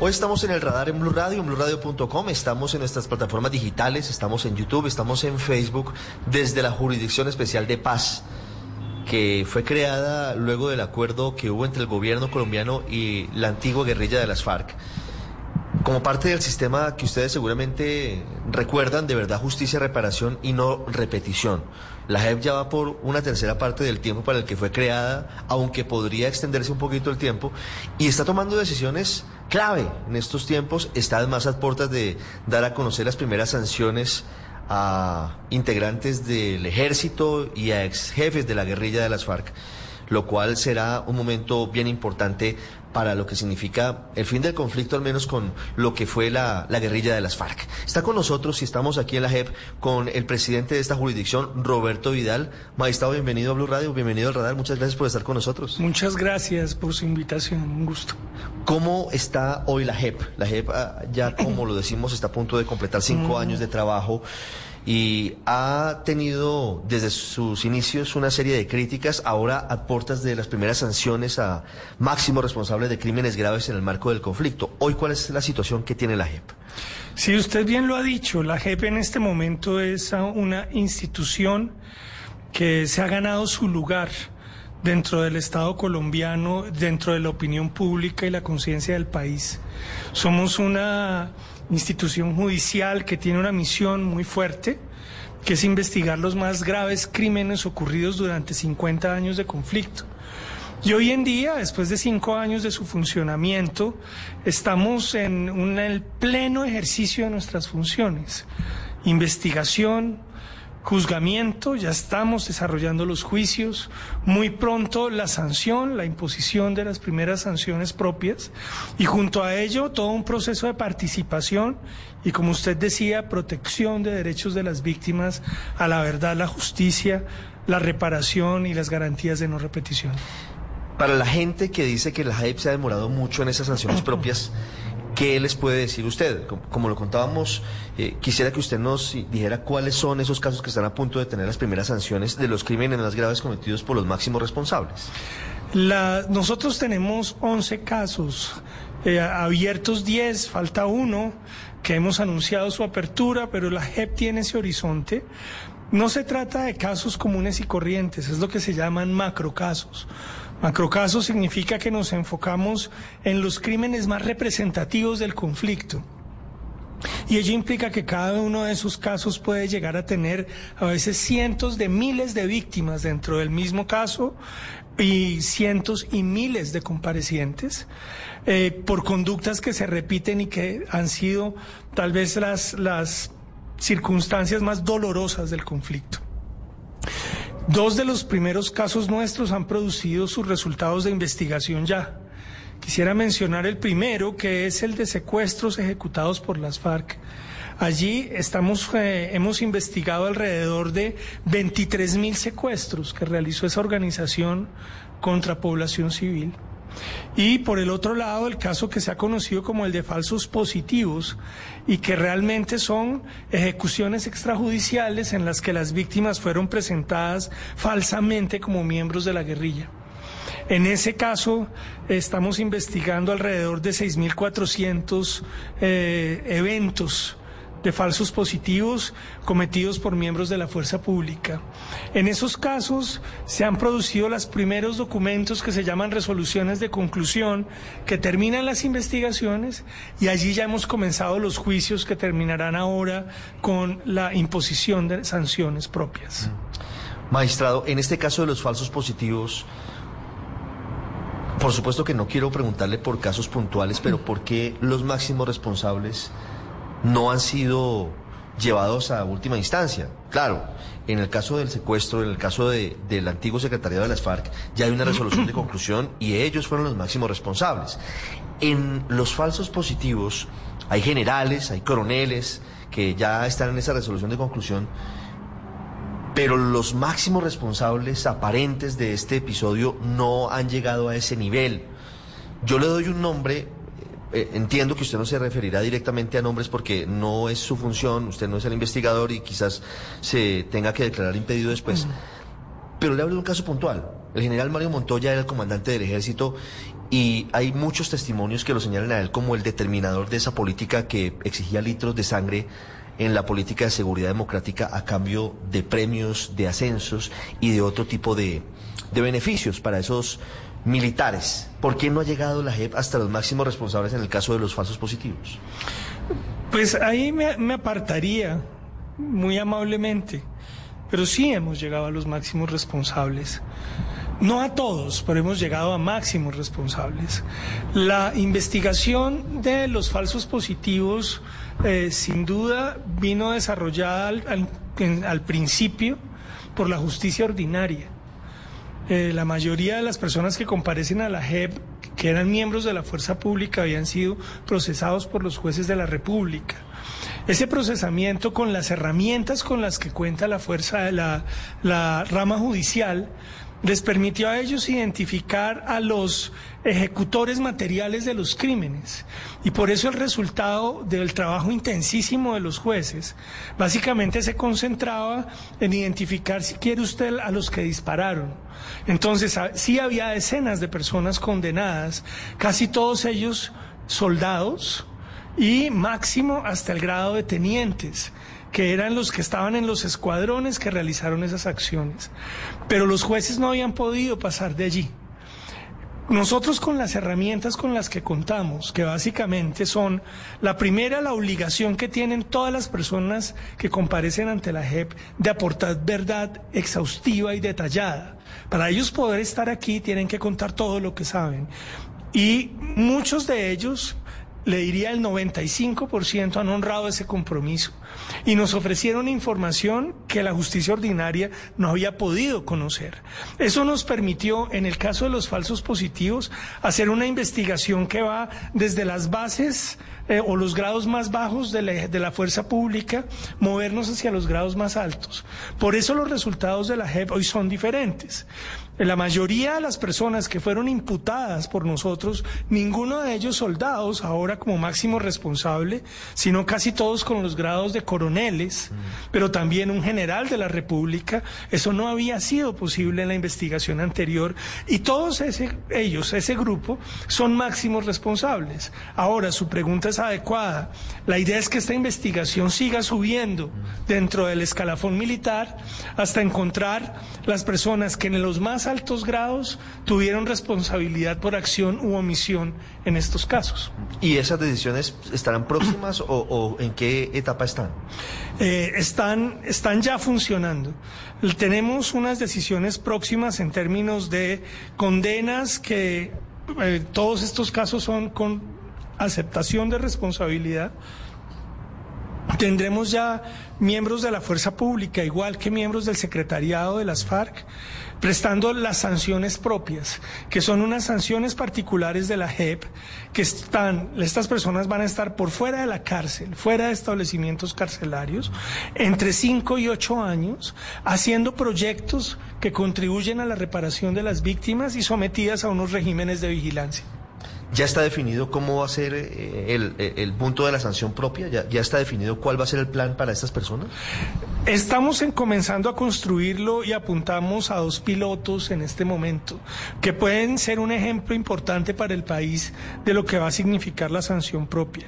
Hoy estamos en el radar en Blue Radio, en BlueRadio.com, estamos en nuestras plataformas digitales, estamos en YouTube, estamos en Facebook, desde la Jurisdicción Especial de Paz, que fue creada luego del acuerdo que hubo entre el gobierno colombiano y la antigua guerrilla de las FARC. Como parte del sistema que ustedes seguramente recuerdan, de verdad justicia, reparación y no repetición. La JEP ya va por una tercera parte del tiempo para el que fue creada, aunque podría extenderse un poquito el tiempo, y está tomando decisiones clave en estos tiempos. Está además a puertas de dar a conocer las primeras sanciones a integrantes del ejército y a ex jefes de la guerrilla de las FARC, lo cual será un momento bien importante para lo que significa el fin del conflicto, al menos con lo que fue la, la, guerrilla de las FARC. Está con nosotros y estamos aquí en la JEP con el presidente de esta jurisdicción, Roberto Vidal. Magistrado, bienvenido a Blue Radio, bienvenido al radar, muchas gracias por estar con nosotros. Muchas gracias por su invitación, un gusto. ¿Cómo está hoy la JEP? La JEP ya, como lo decimos, está a punto de completar cinco mm. años de trabajo y ha tenido desde sus inicios una serie de críticas, ahora a puertas de las primeras sanciones a máximos responsables de crímenes graves en el marco del conflicto. Hoy, ¿cuál es la situación que tiene la JEP? Sí, usted bien lo ha dicho, la JEP en este momento es una institución que se ha ganado su lugar dentro del Estado colombiano, dentro de la opinión pública y la conciencia del país. Somos una institución judicial que tiene una misión muy fuerte, que es investigar los más graves crímenes ocurridos durante 50 años de conflicto. Y hoy en día, después de cinco años de su funcionamiento, estamos en, el pleno ejercicio de nuestras funciones. Investigación, juzgamiento, ya estamos desarrollando los juicios, muy pronto la sanción, la imposición de las primeras sanciones propias y junto a ello todo un proceso de participación y como usted decía, protección de derechos de las víctimas a la verdad, la justicia, la reparación y las garantías de no repetición. Para la gente que dice que la JEP se ha demorado mucho en esas sanciones propias, ¿Qué les puede decir usted? Como, lo contábamos, eh, quisiera que usted nos dijera cuáles son esos casos que están a punto de tener las primeras sanciones de los crímenes más graves cometidos por los máximos responsables. nosotros tenemos 11 casos, eh, abiertos 10, falta uno, que hemos anunciado su apertura, pero la JEP tiene ese horizonte. No se trata de casos comunes y corrientes, es lo que se llaman macrocasos. Macrocaso significa que nos enfocamos en los crímenes más representativos del conflicto. Y ello implica que cada uno de esos casos puede llegar a tener a veces cientos de miles de víctimas dentro del mismo caso y cientos y miles de comparecientes eh, por conductas que se repiten y que han sido tal vez las, las circunstancias más dolorosas del conflicto. Dos de los primeros casos nuestros han producido sus resultados de investigación ya. Quisiera mencionar el primero, que es el de secuestros ejecutados por las FARC. Allí estamos, eh, hemos investigado alrededor de 23 mil secuestros que realizó esa organización contra población civil. Y por el otro lado, el caso que se ha conocido como el de falsos positivos y que realmente son ejecuciones extrajudiciales en las que las víctimas fueron presentadas falsamente como miembros de la guerrilla. En ese caso, estamos investigando alrededor de 6.400 eh, eventos de falsos positivos cometidos por miembros de la fuerza pública. En esos casos se han producido los primeros documentos que se llaman resoluciones de conclusión que terminan las investigaciones y allí ya hemos comenzado los juicios que terminarán ahora con la imposición de sanciones propias. Magistrado, en este caso de los falsos positivos, por supuesto que no quiero preguntarle por casos puntuales, pero ¿por qué los máximos responsables no han sido llevados a última instancia. Claro, en el caso del secuestro, en el caso de, del antiguo secretariado de las FARC, ya hay una resolución de conclusión y ellos fueron los máximos responsables. En los falsos positivos hay generales, hay coroneles que ya están en esa resolución de conclusión, pero los máximos responsables aparentes de este episodio no han llegado a ese nivel. Yo le doy un nombre eh, entiendo que usted no se referirá directamente a nombres porque no es su función, usted no es el investigador y quizás se tenga que declarar impedido después. Pero le hablo de un caso puntual. El general Mario Montoya era el comandante del ejército y hay muchos testimonios que lo señalan a él como el determinador de esa política que exigía litros de sangre en la política de seguridad democrática a cambio de premios, de ascensos y de otro tipo de, de beneficios para esos militares. ¿Por qué no ha llegado la JEP hasta los máximos responsables en el caso de los falsos positivos? Pues ahí me, apartaría muy amablemente, pero sí hemos llegado a los máximos responsables. No a todos, pero hemos llegado a máximos responsables. La investigación de los falsos positivos, eh, sin duda, vino desarrollada al principio por la justicia ordinaria. Eh, la mayoría de las personas que comparecen a la JEP, que eran miembros de la fuerza pública, habían sido procesados por los jueces de la República. Ese procesamiento con las herramientas con las que cuenta la fuerza, la, la rama judicial, les permitió a ellos identificar a los ejecutores materiales de los crímenes. Y por eso el resultado del trabajo intensísimo de los jueces básicamente se concentraba en identificar, si quiere usted, a los que dispararon. Entonces, sí había decenas de personas condenadas, casi todos ellos soldados y máximo hasta el grado de tenientes que eran los que estaban en los escuadrones que realizaron esas acciones. Pero los jueces no habían podido pasar de allí. Nosotros con las herramientas con las que contamos, que básicamente son la primera, la obligación que tienen todas las personas que comparecen ante la JEP de aportar verdad exhaustiva y detallada. Para ellos poder estar aquí tienen que contar todo lo que saben. Y muchos de ellos le diría el 95% han honrado ese compromiso y nos ofrecieron información que la justicia ordinaria no había podido conocer. Eso nos permitió, en el caso de los falsos positivos, hacer una investigación que va desde las bases eh, o los grados más bajos de la, de la, fuerza pública, movernos hacia los grados más altos. Por eso los resultados de la JEP hoy son diferentes. La mayoría de las personas que fueron imputadas por nosotros, ninguno de ellos soldados, ahora como máximo responsable, sino casi todos con los grados de coroneles, pero también un general de la República, eso no había sido posible en la investigación anterior y todos ese, ellos, ese grupo, son máximos responsables. Ahora, su pregunta es adecuada. La idea es que esta investigación siga subiendo dentro del escalafón militar hasta encontrar las personas que en los más altos grados tuvieron responsabilidad por acción u omisión en estos casos. ¿Y esas decisiones estarán próximas o, en qué etapa están? Eh, están, están ya funcionando. Tenemos unas decisiones próximas en términos de condenas que eh, todos estos casos son con aceptación de responsabilidad. Tendremos ya miembros de la fuerza pública, igual que miembros del secretariado de las FARC, prestando las sanciones propias, que son unas sanciones particulares de la JEP, que están, estas personas van a estar por fuera de la cárcel, fuera de establecimientos carcelarios, entre 5 y 8 años, haciendo proyectos que contribuyen a la reparación de las víctimas y sometidas a unos regímenes de vigilancia. ¿Ya está definido cómo va a ser eh, eh, el, punto de la sanción propia? ¿Ya, ¿Ya, está definido cuál va a ser el plan para estas personas? Estamos en comenzando a construirlo y apuntamos a dos pilotos en este momento que pueden ser un ejemplo importante para el país de lo que va a significar la sanción propia.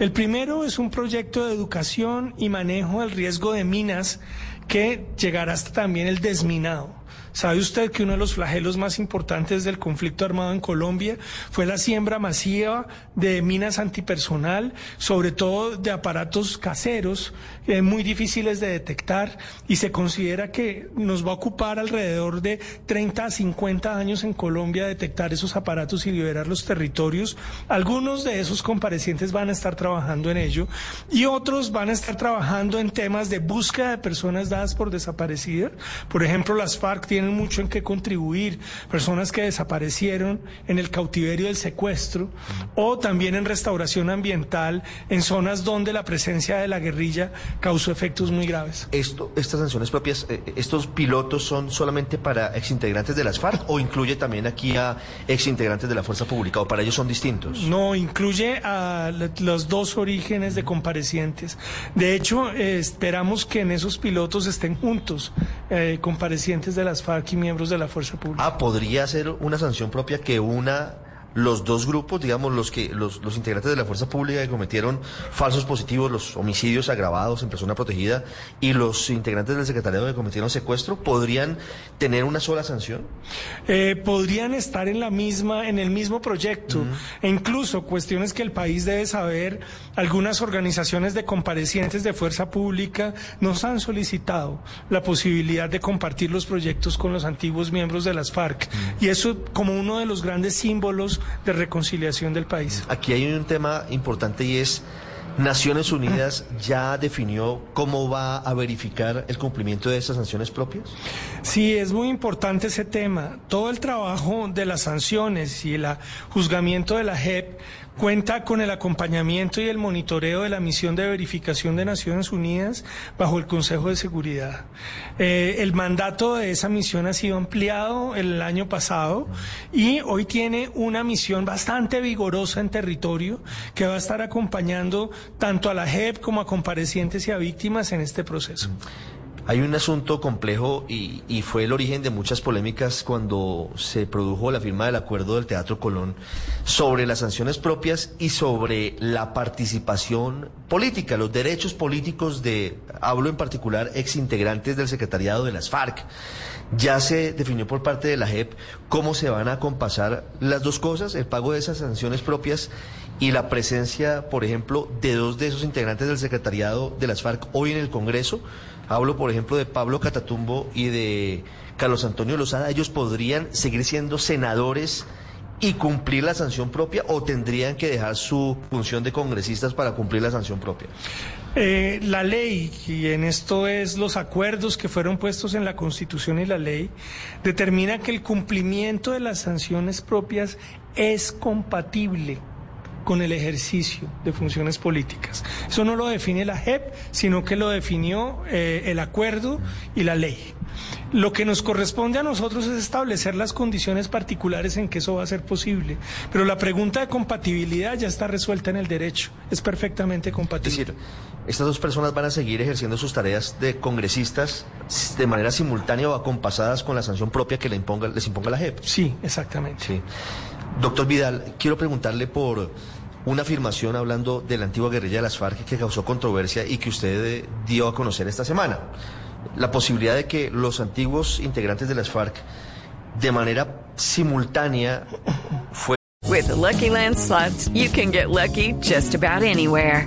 El primero es un proyecto de educación y manejo del riesgo de minas que llegará hasta también el desminado. ¿Sabe usted que uno de los flagelos más importantes del conflicto armado en Colombia fue la siembra masiva de minas antipersonal, sobre todo de aparatos caseros, eh, muy difíciles de detectar, y se considera que nos va a ocupar alrededor de 30 a 50 años en Colombia detectar esos aparatos y liberar los territorios? Algunos de esos comparecientes van a estar trabajando en ello y otros van a estar trabajando en temas de búsqueda de personas dadas por desaparecidas. Por ejemplo, las FARC tienen mucho en qué contribuir, personas que desaparecieron en el cautiverio del secuestro o también en restauración ambiental en zonas donde la presencia de la guerrilla causó efectos muy graves. Esto, estas sanciones propias, eh, estos pilotos son solamente para exintegrantes de las FARC o incluye también aquí a exintegrantes de la fuerza pública o para ellos son distintos? No, incluye a la- los dos orígenes de comparecientes. De hecho, eh, esperamos que en esos pilotos estén juntos eh, comparecientes de las FARC y miembros de la fuerza pública. Ah, podría ser una sanción propia que una los dos grupos, digamos, los que los, los integrantes de la fuerza pública que cometieron falsos positivos, los homicidios agravados en persona protegida y los integrantes del secretariado que cometieron secuestro, podrían tener una sola sanción. Eh, podrían estar en la misma, en el mismo proyecto, e incluso cuestiones que el país debe saber. Algunas organizaciones de comparecientes de fuerza pública nos han solicitado la posibilidad de compartir los proyectos con los antiguos miembros de las FARC, y eso como uno de los grandes símbolos de reconciliación del país. Aquí hay un tema importante y es Naciones Unidas ya definió cómo va a verificar el cumplimiento de esas sanciones propias. Sí, es muy importante ese tema. Todo el trabajo de las sanciones y el juzgamiento de la JEP cuenta con el acompañamiento y el monitoreo de la misión de verificación de Naciones Unidas bajo el Consejo de Seguridad. Eh, el mandato de esa misión ha sido ampliado el año pasado y hoy tiene una misión bastante vigorosa en territorio que va a estar acompañando tanto a la JEP como a comparecientes y a víctimas en este proceso. Hay un asunto complejo y, fue el origen de muchas polémicas cuando se produjo la firma del acuerdo del Teatro Colón sobre las sanciones propias y sobre la participación política, los derechos políticos de, hablo en particular, ex integrantes del secretariado de las FARC. Ya se definió por parte de la JEP cómo se van a compasar las dos cosas, el pago de esas sanciones propias y la presencia, por ejemplo, de dos de esos integrantes del secretariado de las FARC hoy en el Congreso. Hablo, por ejemplo, de Pablo Catatumbo y de Carlos Antonio Lozada. ¿Ellos podrían seguir siendo senadores y cumplir la sanción propia o tendrían que dejar su función de congresistas para cumplir la sanción propia? Eh, la ley, y en esto es los acuerdos que fueron puestos en la Constitución y la ley, determina que el cumplimiento de las sanciones propias es compatible con el ejercicio de funciones políticas. Eso no lo define la JEP, sino que lo definió eh, el acuerdo y la ley. Lo que nos corresponde a nosotros es establecer las condiciones particulares en que eso va a ser posible. Pero la pregunta de compatibilidad ya está resuelta en el derecho. Es perfectamente compatible. Es decir, estas dos personas van a seguir ejerciendo sus tareas de congresistas de manera simultánea o acompasadas con la sanción propia que le imponga, les imponga la JEP. Sí, exactamente. Sí. Doctor Vidal, quiero preguntarle por una afirmación hablando de la antigua guerrilla de las FARC que causó controversia y que usted dio a conocer esta semana. La posibilidad de que los antiguos integrantes de las FARC de manera simultánea fue With the Lucky Land you can get lucky just about anywhere.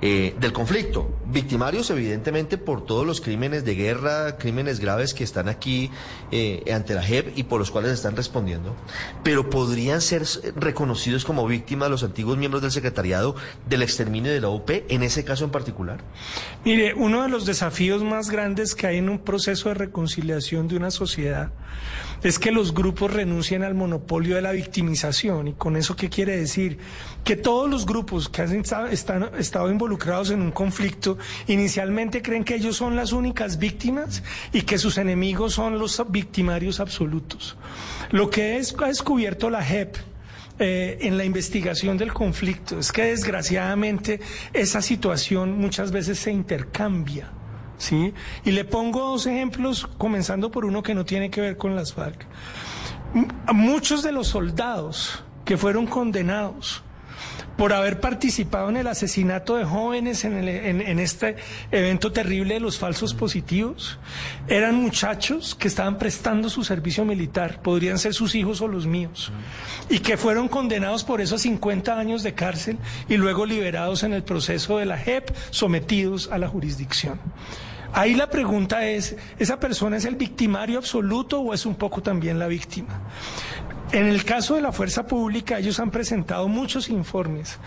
eh, del conflicto. Victimarios, evidentemente, por todos los crímenes de guerra, crímenes graves que están aquí eh, ante la JEP y por los cuales están respondiendo. Pero podrían ser reconocidos como víctimas los antiguos miembros del secretariado del exterminio de la UP, en ese caso en particular. Mire, uno de los desafíos más grandes que hay en un proceso de reconciliación de una sociedad es que los grupos renuncien al monopolio de la victimización. ¿Y con eso qué quiere decir? Que todos los grupos que han estado involucrados en un conflicto inicialmente creen que ellos son las únicas víctimas y que sus enemigos son los victimarios absolutos. Lo que ha descubierto la JEP eh, en la investigación del conflicto es que desgraciadamente esa situación muchas veces se intercambia. ¿Sí? Y le pongo dos ejemplos, comenzando por uno que no tiene que ver con las FARC. muchos de los soldados que fueron condenados por haber participado en el asesinato de jóvenes en, este evento terrible de los falsos positivos. Eran muchachos que estaban prestando su servicio militar, podrían ser sus hijos o los míos, y que fueron condenados por eso a 50 años de cárcel y luego liberados en el proceso de la JEP, sometidos a la jurisdicción. Ahí la pregunta es, ¿esa persona es el victimario absoluto o es un poco también la víctima? En el caso de la fuerza pública, ellos han presentado muchos informes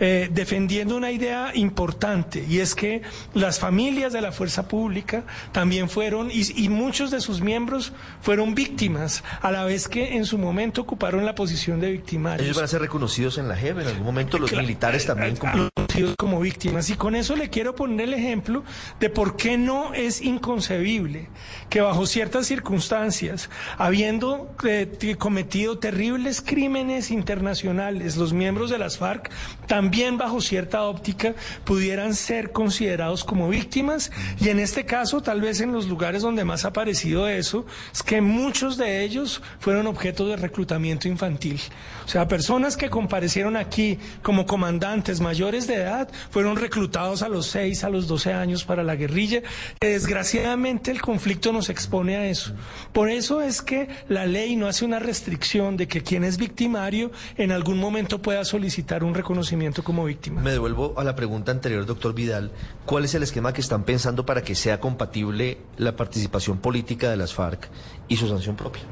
eh, defendiendo una idea importante y es que las familias de la fuerza pública también fueron y, muchos de sus miembros fueron víctimas a la vez que en su momento ocuparon la posición de victimarios. Ellos van a ser reconocidos en la JEP en algún momento los militares también como... reconocidos como víctimas y con eso le quiero poner el ejemplo de por qué no es inconcebible que bajo ciertas circunstancias, habiendo eh, cometido terribles crímenes internacionales, los miembros de las FARC, también bajo cierta óptica, pudieran ser considerados como víctimas. Y en este caso, tal vez en los lugares donde más ha aparecido eso, es que muchos de ellos fueron objeto de reclutamiento infantil. O sea, personas que comparecieron aquí como comandantes mayores de edad fueron reclutados a los 6, a los 12 años para la guerrilla. Desgraciadamente el conflicto nos expone a eso. Por eso es que la ley no hace una restricción de que quien es victimario en algún momento pueda solicitar un reconocimiento como víctima. Me devuelvo a la pregunta anterior, doctor Vidal. ¿Cuál es el esquema que están pensando para que sea compatible la participación política de las FARC y su sanción propia?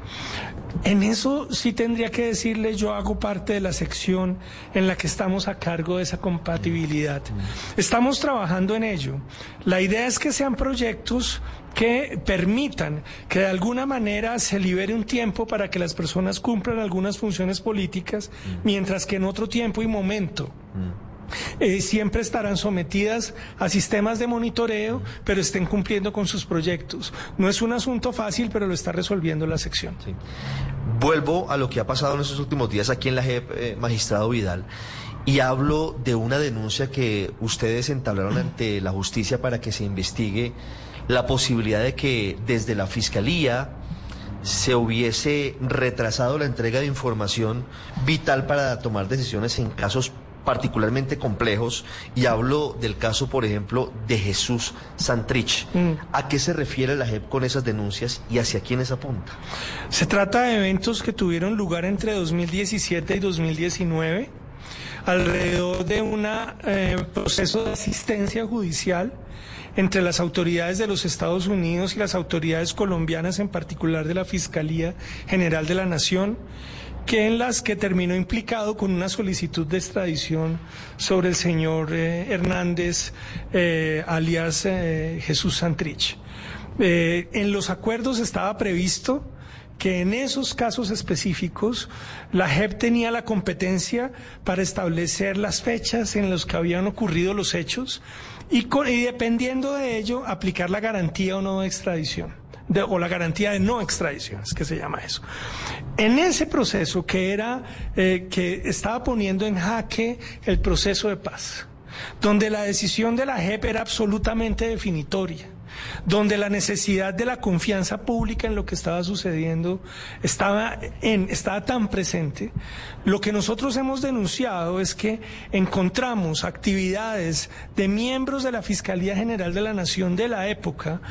En eso sí tendría que decirle, yo hago parte de la sección en la que estamos a cargo de esa compatibilidad. Estamos trabajando en ello. La idea es que sean proyectos que permitan que de alguna manera se libere un tiempo para que las personas cumplan algunas funciones políticas, mientras que en otro tiempo y momento eh, siempre estarán sometidas a sistemas de monitoreo, pero estén cumpliendo con sus proyectos. No es un asunto fácil, pero lo está resolviendo la sección. Vuelvo a lo que ha pasado en estos últimos días aquí en la JEP, eh, magistrado Vidal, y hablo de una denuncia que ustedes entablaron ante la justicia para que se investigue la posibilidad de que desde la Fiscalía se hubiese retrasado la entrega de información vital para tomar decisiones en casos particularmente complejos y hablo del caso, por ejemplo, de Jesús Santrich. Mm. ¿A qué se refiere la JEP con esas denuncias y hacia quiénes apunta? Se trata de eventos que tuvieron lugar entre 2017 y 2019 alrededor de un eh, proceso de asistencia judicial entre las autoridades de los Estados Unidos y las autoridades colombianas, en particular de la Fiscalía General de la Nación, que en las que terminó implicado con una solicitud de extradición sobre el señor eh, Hernández, eh, alias eh, Jesús Santrich. en los acuerdos estaba previsto que en esos casos específicos la JEP tenía la competencia para establecer las fechas en las que habían ocurrido los hechos y, y dependiendo de ello aplicar la garantía o no de extradición o la garantía de no extradición, es que se llama eso. En ese proceso que era, eh, que estaba poniendo en jaque el proceso de paz, donde la decisión de la JEP era absolutamente definitoria, donde la necesidad de la confianza pública en lo que estaba sucediendo estaba, en, estaba tan presente, lo que nosotros hemos denunciado es que encontramos actividades de miembros de la Fiscalía General de la Nación de la época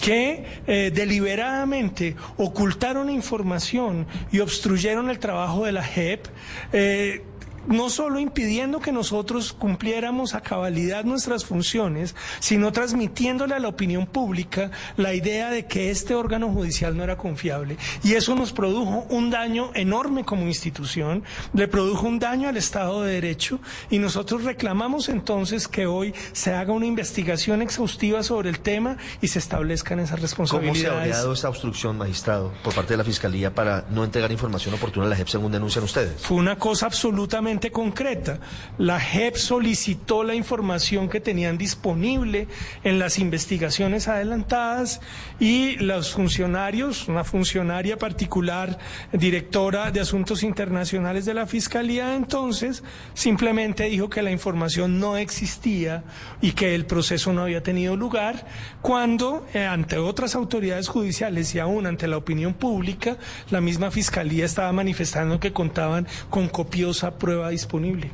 que eh, deliberadamente ocultaron información y obstruyeron el trabajo de la JEP. Eh, no solo impidiendo que nosotros cumpliéramos a cabalidad nuestras funciones, sino transmitiéndole a la opinión pública la idea de que este órgano judicial no era confiable. Y eso nos produjo un daño enorme como institución, le produjo un daño al Estado de Derecho y nosotros reclamamos entonces que hoy se haga una investigación exhaustiva sobre el tema y se establezcan esas responsabilidades. ¿Cómo se habría dado esa obstrucción, magistrado, por parte de la Fiscalía para no entregar información oportuna a la JEP según denuncian ustedes? Fue una cosa absolutamente concreta. La JEP solicitó la información que tenían disponible en las investigaciones adelantadas y los funcionarios, una funcionaria particular, directora de Asuntos Internacionales de la Fiscalía, entonces simplemente dijo que la información no existía y que el proceso no había tenido lugar, cuando eh, ante otras autoridades judiciales y aún ante la opinión pública, la misma Fiscalía estaba manifestando que contaban con copiosa prueba disponible.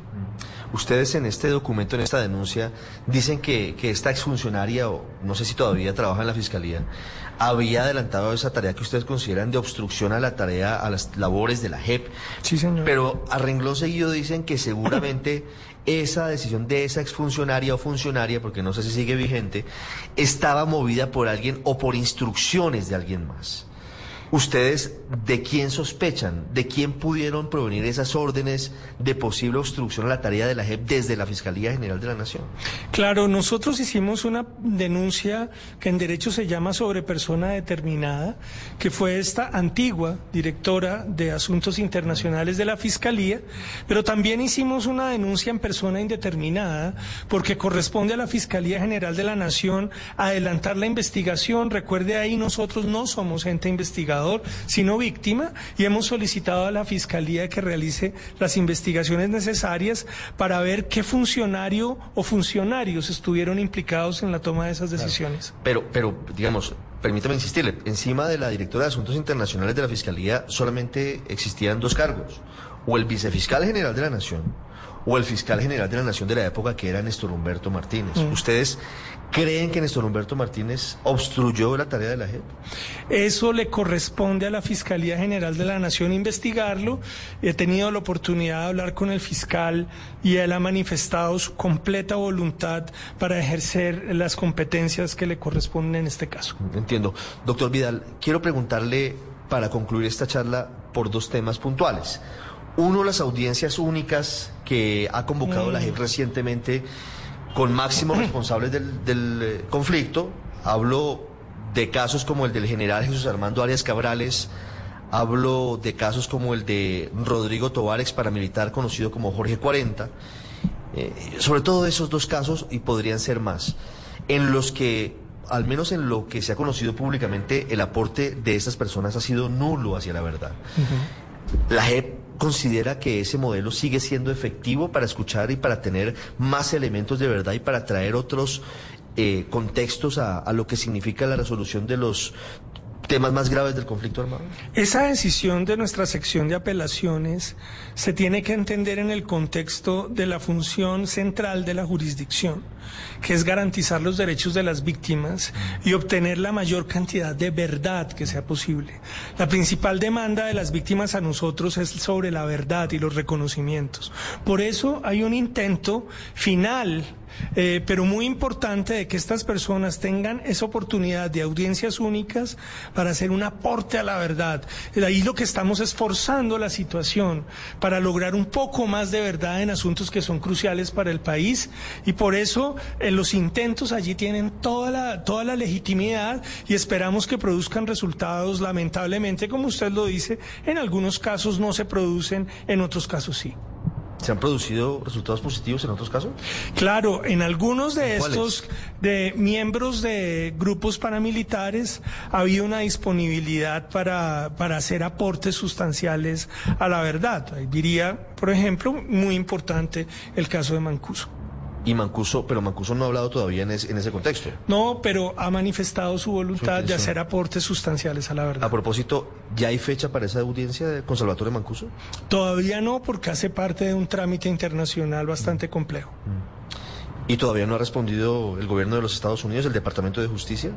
Ustedes en este documento, en esta denuncia, dicen que, que esta exfuncionaria, o no sé si todavía trabaja en la Fiscalía, había adelantado esa tarea que ustedes consideran de obstrucción a la tarea, a las labores de la JEP. Sí, señor. Pero a renglón seguido dicen que seguramente esa decisión de esa exfuncionaria o funcionaria, porque no sé si sigue vigente, estaba movida por alguien o por instrucciones de alguien más. ¿Ustedes de quién sospechan? ¿De quién pudieron provenir esas órdenes de posible obstrucción a la tarea de la JEP desde la Fiscalía General de la Nación? Claro, nosotros hicimos una denuncia que en derecho se llama sobre persona determinada, que fue esta antigua directora de Asuntos Internacionales de la Fiscalía, pero también hicimos una denuncia en persona indeterminada porque corresponde a la Fiscalía General de la Nación adelantar la investigación. Recuerde ahí, nosotros no somos gente sino víctima, y hemos solicitado a la Fiscalía que realice las investigaciones necesarias para ver qué funcionario o funcionarios estuvieron implicados en la toma de esas decisiones. Pero, pero, digamos, permítame insistirle, encima de la directora de Asuntos Internacionales de la Fiscalía solamente existían dos cargos, o el vicefiscal general de la Nación, o el fiscal general de la Nación de la época, que era Néstor Humberto Martínez. ¿Ustedes creen que Néstor Humberto Martínez obstruyó la tarea de la JEP? Eso le corresponde a la Fiscalía General de la Nación investigarlo. He tenido la oportunidad de hablar con el fiscal y él ha manifestado su completa voluntad para ejercer las competencias que le corresponden en este caso. Entiendo. Doctor Vidal, quiero preguntarle para concluir esta charla por dos temas puntuales. Uno, las audiencias únicas que ha convocado la JEP recientemente con máximos responsables del, del eh, conflicto. Hablo de casos como el del general Jesús Armando Arias Cabrales, hablo de casos como el de Rodrigo Tobar, ex paramilitar conocido como Jorge 40, eh, sobre todo esos dos casos, y podrían ser más, en los que, al menos en lo que se ha conocido públicamente, el aporte de estas personas ha sido nulo hacia la verdad. La JEP considera que ese modelo sigue siendo efectivo para escuchar y para tener más elementos de verdad y para traer otros eh, contextos a, a lo que significa la resolución de los temas más graves del conflicto armado? Esa decisión de nuestra sección de apelaciones se tiene que entender en el contexto de la función central de la jurisdicción, que es garantizar los derechos de las víctimas y obtener la mayor cantidad de verdad que sea posible. La principal demanda de las víctimas a nosotros es sobre la verdad y los reconocimientos. Por eso hay un intento final eh, pero muy importante de que estas personas tengan esa oportunidad de audiencias únicas para hacer un aporte a la verdad. Ahí lo que estamos es forzando la situación para lograr un poco más de verdad en asuntos que son cruciales para el país y por eso eh, los intentos allí tienen toda la, toda la legitimidad y esperamos que produzcan resultados. Lamentablemente, como usted lo dice, en algunos casos no se producen, en otros casos sí. ¿Se han producido resultados positivos en otros casos? Claro, en algunos de estos de miembros de grupos paramilitares había una disponibilidad para, para hacer aportes sustanciales a la verdad. Diría, por ejemplo, muy importante el caso de Mancuso. Y Mancuso, pero Mancuso no ha hablado todavía en, en ese contexto. No, pero ha manifestado su voluntad de hacer aportes sustanciales a la verdad. A propósito, ¿ya hay fecha para esa audiencia con Salvatore Mancuso? Todavía no, porque hace parte de un trámite internacional bastante complejo. Mm. ¿Y todavía no ha respondido el gobierno de los Estados Unidos, el Departamento de Justicia?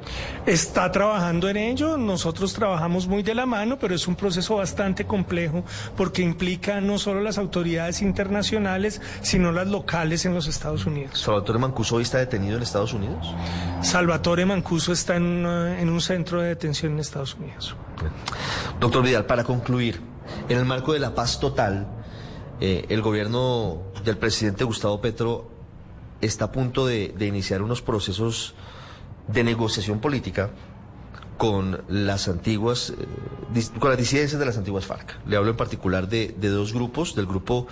Está trabajando en ello, nosotros trabajamos muy de la mano, pero es un proceso bastante complejo porque implica no solo las autoridades internacionales, sino las locales en los Estados Unidos. ¿Salvatore Mancuso hoy está detenido en Estados Unidos? Salvatore Mancuso está en, una- en un centro de detención en Estados Unidos. Doctor Vidal, para concluir, en el marco de la paz total, eh, el gobierno del presidente Gustavo Petro está a punto de, de iniciar unos procesos de negociación política con las antiguas, eh, con las disidencias de las antiguas FARC. Le hablo en particular de, de dos grupos, del grupo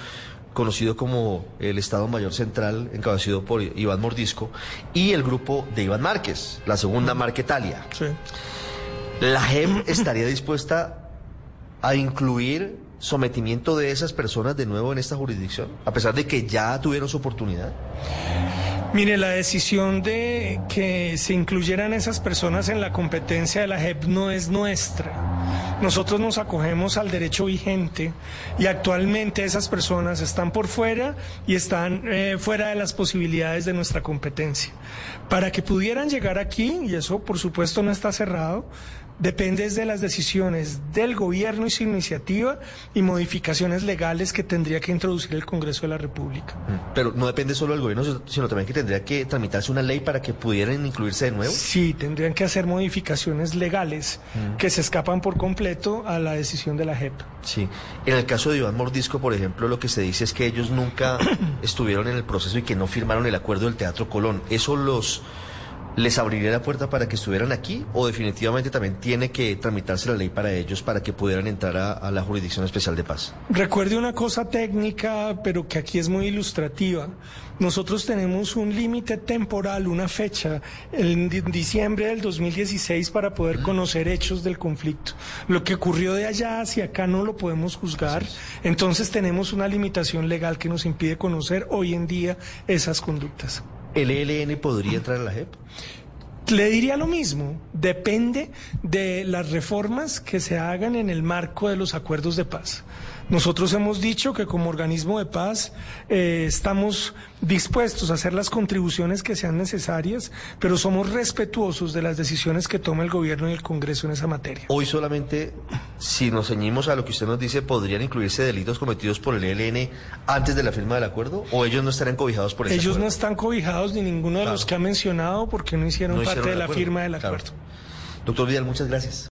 conocido como el Estado Mayor Central, encabezado por Iván Mordisco, y el grupo de Iván Márquez, la segunda Marquetalia. Sí. ¿La JEP estaría dispuesta a incluir sometimiento de esas personas de nuevo en esta jurisdicción, a pesar de que ya tuvieron su oportunidad? Mire, la decisión de que se incluyeran esas personas en la competencia de la JEP no es nuestra. Nosotros nos acogemos al derecho vigente y actualmente esas personas están por fuera y están eh, fuera de las posibilidades de nuestra competencia. Para que pudieran llegar aquí, y eso por supuesto no está cerrado, depende de las decisiones del gobierno y su iniciativa y modificaciones legales que tendría que introducir el Congreso de la República. Pero no depende solo del gobierno, sino también que tendría que tramitarse una ley para que pudieran incluirse de nuevo. Sí, tendrían que hacer modificaciones legales que se escapan por completo a la decisión de la JEP. Sí. En el caso de Iván Mordisco, por ejemplo, lo que se dice es que ellos nunca estuvieron en el proceso y que no firmaron el acuerdo del Teatro Colón. ¿Eso los les abriría la puerta para que estuvieran aquí o definitivamente también tiene que tramitarse la ley para ellos para que pudieran entrar a, a la Jurisdicción Especial de Paz? Recuerde una cosa técnica, pero que aquí es muy ilustrativa. Nosotros tenemos un límite temporal, una fecha, en di- diciembre del 2016 para poder conocer hechos del conflicto. Lo que ocurrió de allá hacia acá no lo podemos juzgar. Entonces tenemos una limitación legal que nos impide conocer hoy en día esas conductas. ¿El ELN podría entrar a la JEP? Le diría lo mismo, depende de las reformas que se hagan en el marco de los acuerdos de paz. Nosotros hemos dicho que como organismo de paz eh, estamos dispuestos a hacer las contribuciones que sean necesarias, pero somos respetuosos de las decisiones que toma el gobierno y el Congreso en esa materia. Hoy solamente, si nos ceñimos a lo que usted nos dice, ¿podrían incluirse delitos cometidos por el ELN antes de la firma del acuerdo? ¿O ellos no estarían cobijados por ese Ellos no están cobijados ni ninguno de Claro. los que ha mencionado porque no hicieron No parte hicieron de el la firma del Claro. acuerdo. Doctor Vidal, muchas gracias.